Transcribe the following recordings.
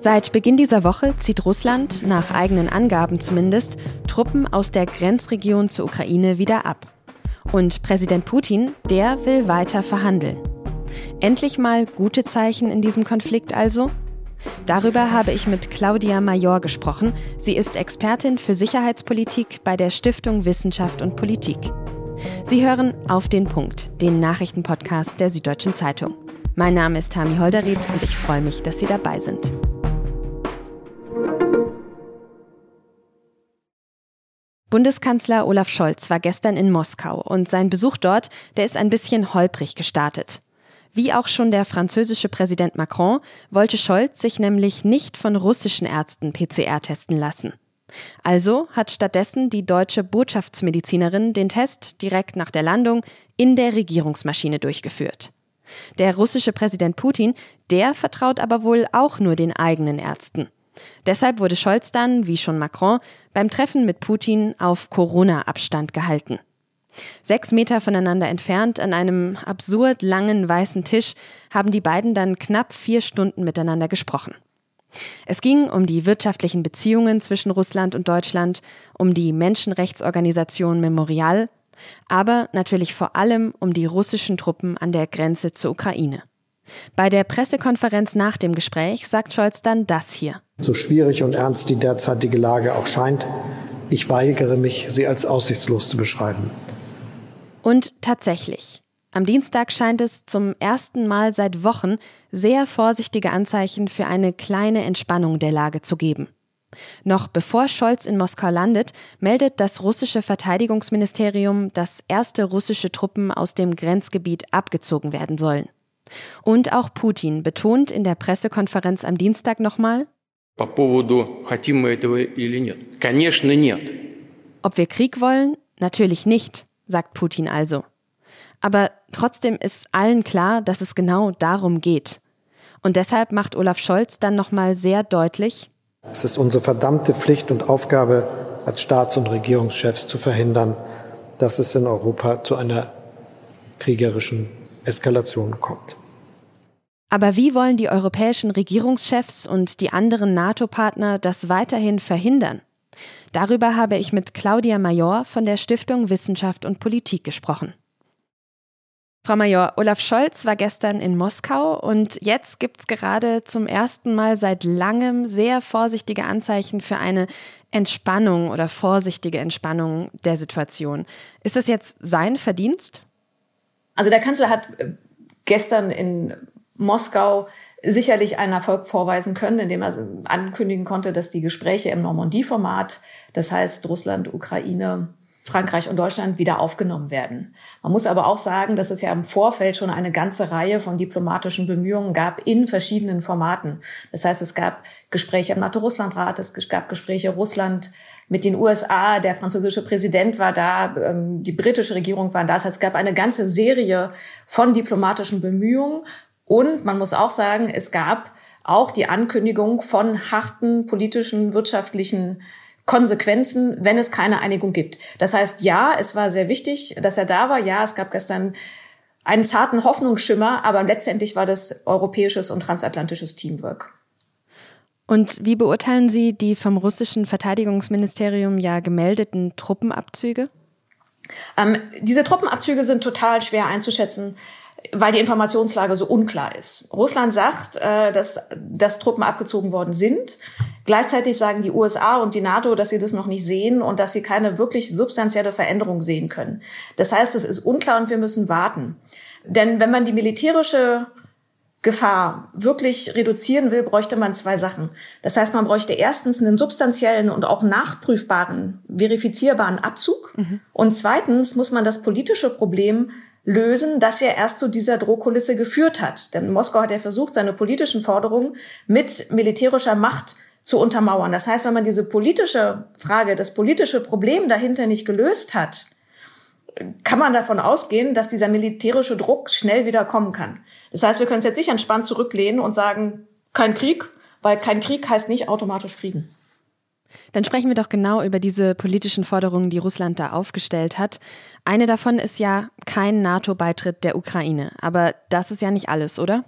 Seit Beginn dieser Woche zieht Russland, nach eigenen Angaben zumindest, Truppen aus der Grenzregion zur Ukraine wieder ab. Und Präsident Putin, der will weiter verhandeln. Endlich mal gute Zeichen in diesem Konflikt also? Darüber habe ich mit Claudia Major gesprochen. Sie ist Expertin für Sicherheitspolitik bei der Stiftung Wissenschaft und Politik. Sie hören auf den Punkt, den Nachrichtenpodcast der Süddeutschen Zeitung. Mein Name ist Tami Holderried und ich freue mich, dass Sie dabei sind. Bundeskanzler Olaf Scholz war gestern in Moskau und sein Besuch dort, der ist ein bisschen holprig gestartet. Wie auch schon der französische Präsident Macron wollte Scholz sich nämlich nicht von russischen Ärzten PCR testen lassen. Also hat stattdessen die deutsche Botschaftsmedizinerin den Test direkt nach der Landung in der Regierungsmaschine durchgeführt. Der russische Präsident Putin, der vertraut aber wohl auch nur den eigenen Ärzten. Deshalb wurde Scholz dann, wie schon Macron, beim Treffen mit Putin auf Corona-Abstand gehalten. Sechs Meter voneinander entfernt, an einem absurd langen weißen Tisch, haben die beiden dann knapp vier Stunden miteinander gesprochen. Es ging um die wirtschaftlichen Beziehungen zwischen Russland und Deutschland, um die Menschenrechtsorganisation Memorial, aber natürlich vor allem um die russischen Truppen an der Grenze zur Ukraine. Bei der Pressekonferenz nach dem Gespräch sagt Scholz dann das hier. So schwierig und ernst die derzeitige Lage auch scheint, ich weigere mich, sie als aussichtslos zu beschreiben. Und tatsächlich, am Dienstag scheint es zum ersten Mal seit Wochen sehr vorsichtige Anzeichen für eine kleine Entspannung der Lage zu geben. Noch bevor Scholz in Moskau landet, meldet das russische Verteidigungsministerium, dass erste russische Truppen aus dem Grenzgebiet abgezogen werden sollen. Und auch Putin betont in der Pressekonferenz am Dienstag nochmal, Ob wir Krieg wollen? Natürlich nicht, sagt Putin also. Aber trotzdem ist allen klar, dass es genau darum geht. Und deshalb macht Olaf Scholz dann nochmal sehr deutlich, es ist unsere verdammte Pflicht und Aufgabe als Staats- und Regierungschefs zu verhindern, dass es in Europa zu einer kriegerischen Eskalation kommt. Aber wie wollen die europäischen Regierungschefs und die anderen NATO-Partner das weiterhin verhindern? Darüber habe ich mit Claudia Major von der Stiftung Wissenschaft und Politik gesprochen. Frau Major, Olaf Scholz war gestern in Moskau und jetzt gibt es gerade zum ersten Mal seit langem sehr vorsichtige Anzeichen für eine Entspannung oder vorsichtige Entspannung der Situation. Ist das jetzt sein Verdienst? Also der Kanzler hat äh, gestern in Moskau sicherlich einen Erfolg vorweisen können, indem er ankündigen konnte, dass die Gespräche im Normandie-Format, das heißt Russland, Ukraine, Frankreich und Deutschland wieder aufgenommen werden. Man muss aber auch sagen, dass es ja im Vorfeld schon eine ganze Reihe von diplomatischen Bemühungen gab in verschiedenen Formaten. Das heißt, es gab Gespräche im NATO-Russland-Rat, es gab Gespräche Russland mit den USA, der französische Präsident war da, ähm, die britische Regierung war da. Das heißt, es gab eine ganze Serie von diplomatischen Bemühungen und man muss auch sagen, es gab auch die Ankündigung von harten politischen, wirtschaftlichen Konsequenzen, wenn es keine Einigung gibt. Das heißt, ja, es war sehr wichtig, dass er da war. Ja, es gab gestern einen zarten Hoffnungsschimmer, aber letztendlich war das europäisches und transatlantisches Teamwork. Und wie beurteilen Sie die vom russischen Verteidigungsministerium ja gemeldeten Truppenabzüge? Ähm, diese Truppenabzüge sind total schwer einzuschätzen weil die Informationslage so unklar ist. Russland sagt, äh, dass, dass Truppen abgezogen worden sind. Gleichzeitig sagen die USA und die NATO, dass sie das noch nicht sehen und dass sie keine wirklich substanzielle Veränderung sehen können. Das heißt, es ist unklar und wir müssen warten. Denn wenn man die militärische Gefahr wirklich reduzieren will, bräuchte man zwei Sachen. Das heißt, man bräuchte erstens einen substanziellen und auch nachprüfbaren, verifizierbaren Abzug. Mhm. Und zweitens muss man das politische Problem lösen, das ja erst zu dieser Drohkulisse geführt hat. Denn Moskau hat ja versucht, seine politischen Forderungen mit militärischer Macht zu untermauern. Das heißt, wenn man diese politische Frage, das politische Problem dahinter nicht gelöst hat, kann man davon ausgehen, dass dieser militärische Druck schnell wieder kommen kann. Das heißt, wir können uns jetzt nicht entspannt zurücklehnen und sagen, kein Krieg, weil kein Krieg heißt nicht automatisch Frieden. Dann sprechen wir doch genau über diese politischen Forderungen, die Russland da aufgestellt hat. Eine davon ist ja kein NATO-Beitritt der Ukraine. Aber das ist ja nicht alles, oder?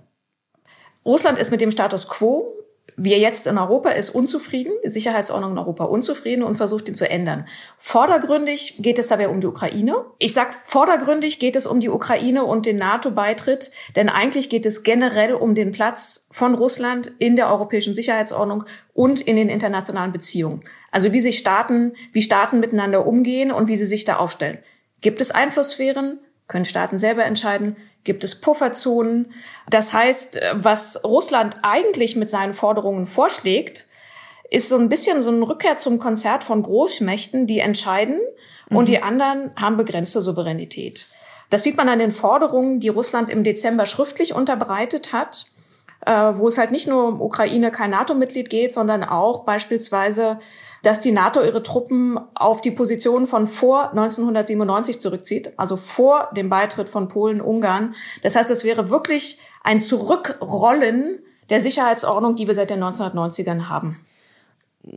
Russland ist mit dem Status quo wir jetzt in Europa ist unzufrieden, die Sicherheitsordnung in Europa unzufrieden und versucht ihn zu ändern. Vordergründig geht es dabei um die Ukraine. Ich sag vordergründig geht es um die Ukraine und den NATO-Beitritt, denn eigentlich geht es generell um den Platz von Russland in der europäischen Sicherheitsordnung und in den internationalen Beziehungen. Also wie sich Staaten, wie Staaten miteinander umgehen und wie sie sich da aufstellen. Gibt es Einflusssphären? Können Staaten selber entscheiden? Gibt es Pufferzonen? Das heißt, was Russland eigentlich mit seinen Forderungen vorschlägt, ist so ein bisschen so ein Rückkehr zum Konzert von Großmächten, die entscheiden mhm. und die anderen haben begrenzte Souveränität. Das sieht man an den Forderungen, die Russland im Dezember schriftlich unterbreitet hat, äh, wo es halt nicht nur um Ukraine kein NATO-Mitglied geht, sondern auch beispielsweise dass die NATO ihre Truppen auf die Position von vor 1997 zurückzieht, also vor dem Beitritt von Polen, Ungarn. Das heißt, es wäre wirklich ein Zurückrollen der Sicherheitsordnung, die wir seit den 1990ern haben.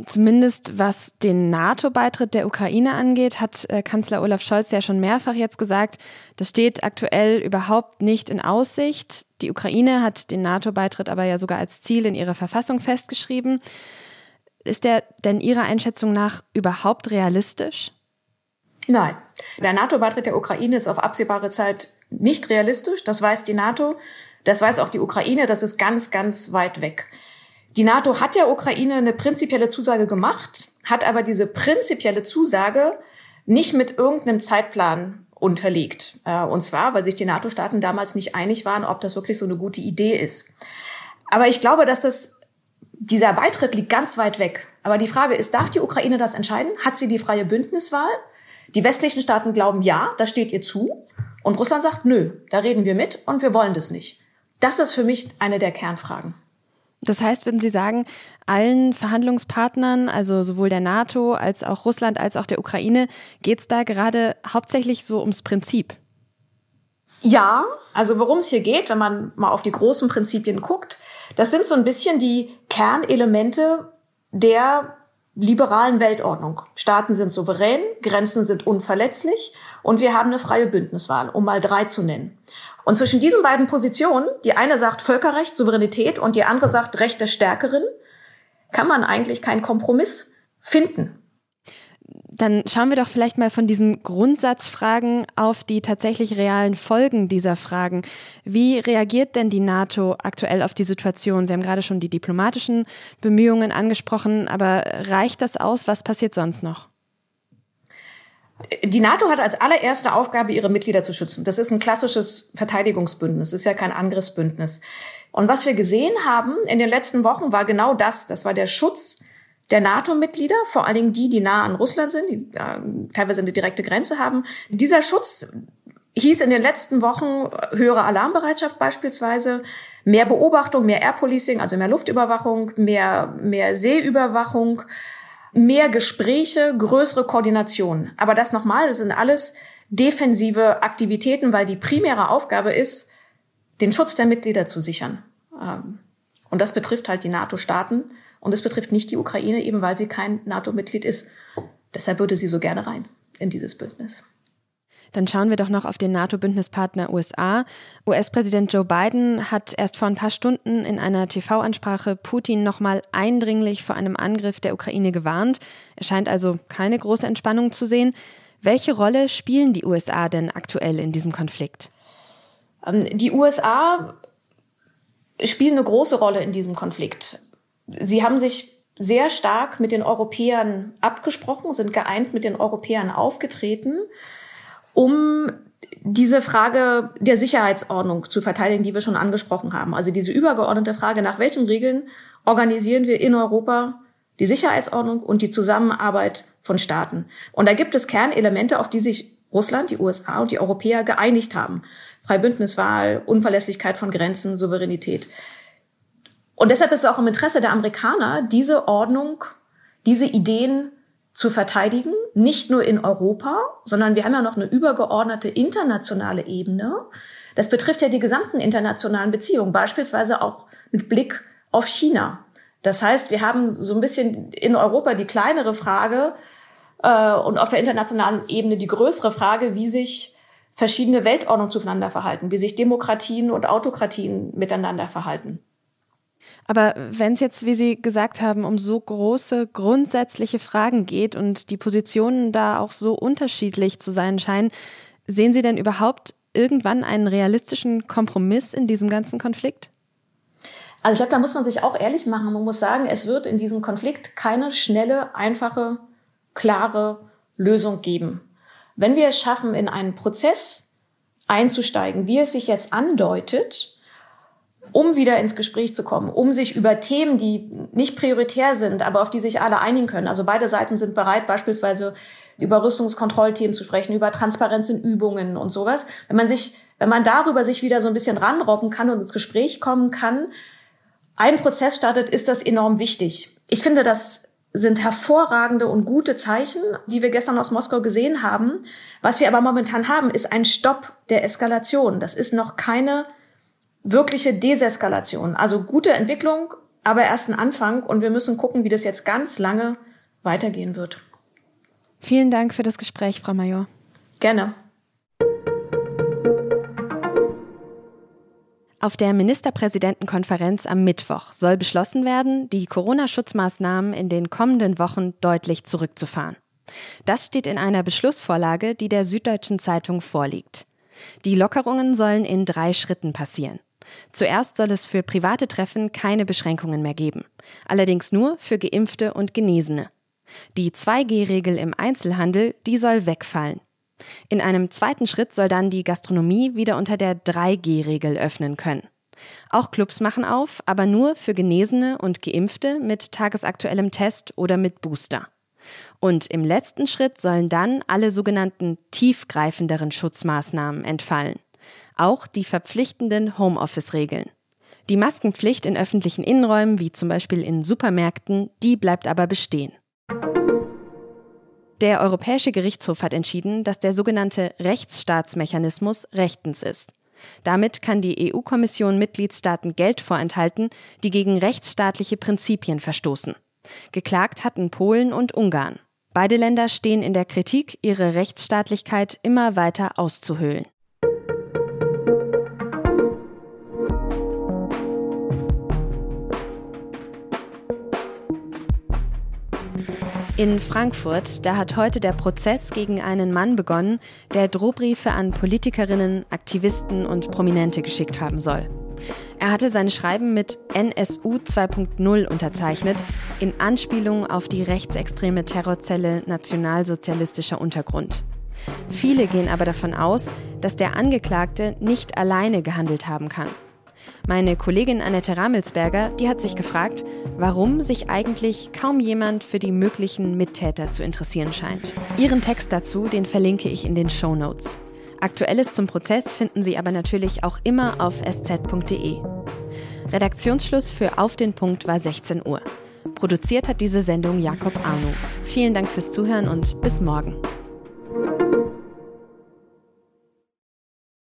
Zumindest was den NATO-Beitritt der Ukraine angeht, hat äh, Kanzler Olaf Scholz ja schon mehrfach jetzt gesagt, das steht aktuell überhaupt nicht in Aussicht. Die Ukraine hat den NATO-Beitritt aber ja sogar als Ziel in ihrer Verfassung festgeschrieben. Ist der denn Ihrer Einschätzung nach überhaupt realistisch? Nein. Der NATO-Beitritt der Ukraine ist auf absehbare Zeit nicht realistisch. Das weiß die NATO. Das weiß auch die Ukraine. Das ist ganz, ganz weit weg. Die NATO hat der Ukraine eine prinzipielle Zusage gemacht, hat aber diese prinzipielle Zusage nicht mit irgendeinem Zeitplan unterlegt. Äh, und zwar, weil sich die NATO-Staaten damals nicht einig waren, ob das wirklich so eine gute Idee ist. Aber ich glaube, dass das dieser Beitritt liegt ganz weit weg. Aber die Frage ist, darf die Ukraine das entscheiden? Hat sie die freie Bündniswahl? Die westlichen Staaten glauben ja, das steht ihr zu. Und Russland sagt, nö, da reden wir mit und wir wollen das nicht. Das ist für mich eine der Kernfragen. Das heißt, würden Sie sagen, allen Verhandlungspartnern, also sowohl der NATO als auch Russland als auch der Ukraine, geht es da gerade hauptsächlich so ums Prinzip? Ja, also worum es hier geht, wenn man mal auf die großen Prinzipien guckt, das sind so ein bisschen die Kernelemente der liberalen Weltordnung. Staaten sind souverän, Grenzen sind unverletzlich und wir haben eine freie Bündniswahl, um mal drei zu nennen. Und zwischen diesen beiden Positionen, die eine sagt Völkerrecht, Souveränität und die andere sagt Recht der Stärkeren, kann man eigentlich keinen Kompromiss finden. Dann schauen wir doch vielleicht mal von diesen Grundsatzfragen auf die tatsächlich realen Folgen dieser Fragen. Wie reagiert denn die NATO aktuell auf die Situation? Sie haben gerade schon die diplomatischen Bemühungen angesprochen, aber reicht das aus? Was passiert sonst noch? Die NATO hat als allererste Aufgabe, ihre Mitglieder zu schützen. Das ist ein klassisches Verteidigungsbündnis, das ist ja kein Angriffsbündnis. Und was wir gesehen haben in den letzten Wochen war genau das. Das war der Schutz der NATO-Mitglieder, vor allen Dingen die, die nah an Russland sind, die äh, teilweise eine direkte Grenze haben. Dieser Schutz hieß in den letzten Wochen höhere Alarmbereitschaft beispielsweise, mehr Beobachtung, mehr Air Policing, also mehr Luftüberwachung, mehr, mehr Seeüberwachung, mehr Gespräche, größere Koordination. Aber das nochmal, das sind alles defensive Aktivitäten, weil die primäre Aufgabe ist, den Schutz der Mitglieder zu sichern. Ähm, und das betrifft halt die NATO-Staaten. Und es betrifft nicht die Ukraine, eben weil sie kein NATO-Mitglied ist. Deshalb würde sie so gerne rein in dieses Bündnis. Dann schauen wir doch noch auf den NATO-Bündnispartner USA. US-Präsident Joe Biden hat erst vor ein paar Stunden in einer TV-Ansprache Putin nochmal eindringlich vor einem Angriff der Ukraine gewarnt. Er scheint also keine große Entspannung zu sehen. Welche Rolle spielen die USA denn aktuell in diesem Konflikt? Ähm, die USA spielen eine große Rolle in diesem Konflikt. Sie haben sich sehr stark mit den Europäern abgesprochen, sind geeint mit den Europäern aufgetreten, um diese Frage der Sicherheitsordnung zu verteidigen, die wir schon angesprochen haben. Also diese übergeordnete Frage, nach welchen Regeln organisieren wir in Europa die Sicherheitsordnung und die Zusammenarbeit von Staaten. Und da gibt es Kernelemente, auf die sich Russland, die USA und die Europäer geeinigt haben. Freibündniswahl, Unverlässlichkeit von Grenzen, Souveränität. Und deshalb ist es auch im Interesse der Amerikaner, diese Ordnung, diese Ideen zu verteidigen, nicht nur in Europa, sondern wir haben ja noch eine übergeordnete internationale Ebene. Das betrifft ja die gesamten internationalen Beziehungen, beispielsweise auch mit Blick auf China. Das heißt, wir haben so ein bisschen in Europa die kleinere Frage äh, und auf der internationalen Ebene die größere Frage, wie sich verschiedene Weltordnungen zueinander verhalten, wie sich Demokratien und Autokratien miteinander verhalten. Aber wenn es jetzt, wie Sie gesagt haben, um so große grundsätzliche Fragen geht und die Positionen da auch so unterschiedlich zu sein scheinen, sehen Sie denn überhaupt irgendwann einen realistischen Kompromiss in diesem ganzen Konflikt? Also ich glaube, da muss man sich auch ehrlich machen. Man muss sagen, es wird in diesem Konflikt keine schnelle, einfache, klare Lösung geben. Wenn wir es schaffen, in einen Prozess einzusteigen, wie es sich jetzt andeutet, um wieder ins Gespräch zu kommen, um sich über Themen, die nicht prioritär sind, aber auf die sich alle einigen können. Also beide Seiten sind bereit, beispielsweise über Rüstungskontrollthemen zu sprechen, über Transparenz in Übungen und sowas. Wenn man sich, wenn man darüber sich wieder so ein bisschen ranrobben kann und ins Gespräch kommen kann, ein Prozess startet, ist das enorm wichtig. Ich finde, das sind hervorragende und gute Zeichen, die wir gestern aus Moskau gesehen haben. Was wir aber momentan haben, ist ein Stopp der Eskalation. Das ist noch keine wirkliche Deseskalation. Also gute Entwicklung, aber erst ein Anfang und wir müssen gucken, wie das jetzt ganz lange weitergehen wird. Vielen Dank für das Gespräch, Frau Major. Gerne. Auf der Ministerpräsidentenkonferenz am Mittwoch soll beschlossen werden, die Corona-Schutzmaßnahmen in den kommenden Wochen deutlich zurückzufahren. Das steht in einer Beschlussvorlage, die der Süddeutschen Zeitung vorliegt. Die Lockerungen sollen in drei Schritten passieren. Zuerst soll es für private Treffen keine Beschränkungen mehr geben, allerdings nur für geimpfte und Genesene. Die 2G-Regel im Einzelhandel, die soll wegfallen. In einem zweiten Schritt soll dann die Gastronomie wieder unter der 3G-Regel öffnen können. Auch Clubs machen auf, aber nur für Genesene und Geimpfte mit tagesaktuellem Test oder mit Booster. Und im letzten Schritt sollen dann alle sogenannten tiefgreifenderen Schutzmaßnahmen entfallen auch die verpflichtenden Homeoffice-Regeln. Die Maskenpflicht in öffentlichen Innenräumen, wie zum Beispiel in Supermärkten, die bleibt aber bestehen. Der Europäische Gerichtshof hat entschieden, dass der sogenannte Rechtsstaatsmechanismus rechtens ist. Damit kann die EU-Kommission Mitgliedstaaten Geld vorenthalten, die gegen rechtsstaatliche Prinzipien verstoßen. Geklagt hatten Polen und Ungarn. Beide Länder stehen in der Kritik, ihre Rechtsstaatlichkeit immer weiter auszuhöhlen. In Frankfurt, da hat heute der Prozess gegen einen Mann begonnen, der Drohbriefe an Politikerinnen, Aktivisten und Prominente geschickt haben soll. Er hatte seine Schreiben mit NSU 2.0 unterzeichnet, in Anspielung auf die rechtsextreme Terrorzelle Nationalsozialistischer Untergrund. Viele gehen aber davon aus, dass der Angeklagte nicht alleine gehandelt haben kann. Meine Kollegin Annette Ramelsberger, die hat sich gefragt, warum sich eigentlich kaum jemand für die möglichen Mittäter zu interessieren scheint. Ihren Text dazu, den verlinke ich in den Show Notes. Aktuelles zum Prozess finden Sie aber natürlich auch immer auf sz.de. Redaktionsschluss für Auf den Punkt war 16 Uhr. Produziert hat diese Sendung Jakob Arno. Vielen Dank fürs Zuhören und bis morgen.